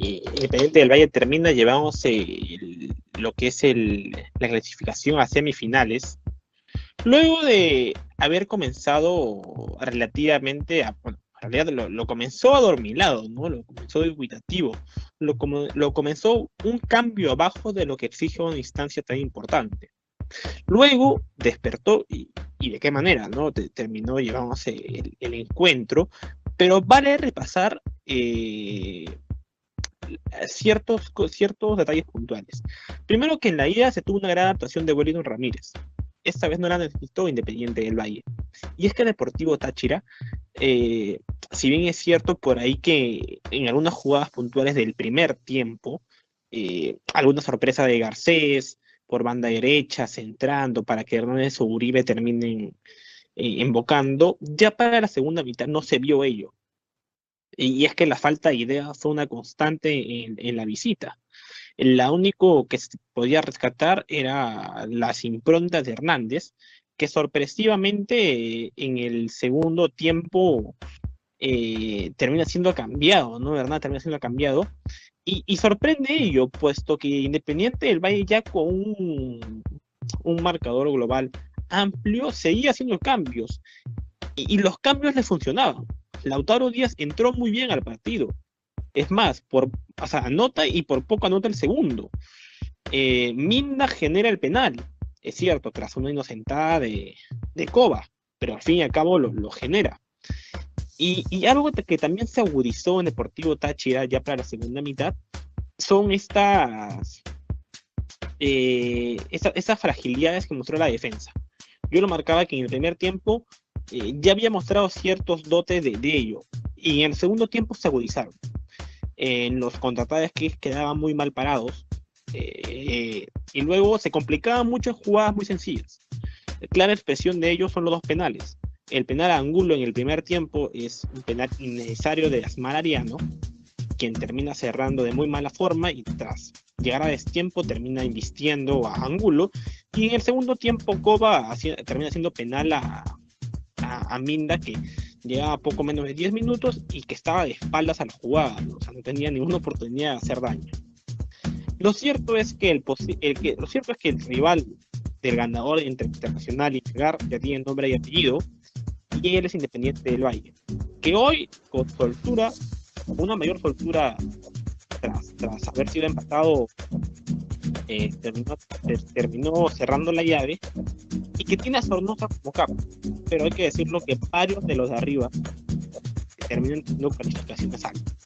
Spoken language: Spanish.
Independiente del Valle termina llevándose lo que es la clasificación a semifinales, luego de haber comenzado relativamente a, bueno, en realidad lo, comenzó adormilado, ¿no? Lo comenzó dubitativo, lo, lo comenzó un cambio abajo de lo que exige una instancia tan importante. Luego despertó, y, de qué manera, ¿no? terminó llevándose el, el, encuentro, pero vale repasar eh, ciertos, ciertos detalles puntuales. Primero que en la ida se tuvo una gran actuación de Wellington Ramírez. Esta vez no la necesitó Independiente del Valle. Y es que Deportivo Táchira, eh, si bien es cierto por ahí que en algunas jugadas puntuales del primer tiempo, eh, alguna sorpresa de Garcés por banda derecha, centrando para que Hernández o Uribe terminen eh, invocando, ya para la segunda mitad no se vio ello. Y es que la falta de ideas fue una constante en, la visita. La único que se podía rescatar era las improntas de Hernández, que sorpresivamente en el segundo tiempo eh, termina siendo cambiado, ¿no? ¿Verdad? Termina siendo cambiado. Y, sorprende ello, puesto que Independiente del Valle ya con un, un marcador global amplio seguía haciendo cambios. Y, y los cambios le funcionaban. Lautaro Díaz entró muy bien al partido. Es más, por, o sea, anota y por poco anota el segundo. Eh, Minda genera el penal, es cierto, tras una inocentada de, de Coba, pero al fin y al cabo lo, genera. Y, algo que también se agudizó en Deportivo Táchira ya para la segunda mitad son estas, eh, esas fragilidades que mostró la defensa. Yo lo marcaba que en el primer tiempo eh, ya había mostrado ciertos dotes de, ello. Y en el segundo tiempo se agudizaron. En los contratados que quedaban muy mal parados. Eh, y luego se complicaban muchas jugadas muy sencillas. La clara expresión de ellos son los dos penales. El penal a Angulo en el primer tiempo es un penal innecesario de Asmar Ariano, quien termina cerrando de muy mala forma y tras llegar a destiempo termina invistiendo a Angulo. Y en el segundo tiempo Coba termina haciendo penal a, a, Minda que llevaba poco menos de 10 minutos y que estaba de espaldas a la jugada, o sea, no tenía ninguna oportunidad de hacer daño. Lo cierto es que el, que, lo cierto es que el rival del ganador internacional y llegar ya tiene nombre y apellido, y él es Independiente del Valle, que hoy, con soltura, una mayor soltura tras, tras haber sido empatado, eh, terminó, terminó cerrando la llave y que tiene a Sornosa como capo. Pero hay que decirlo que varios de los de arriba terminan teniendo calificaciones altas.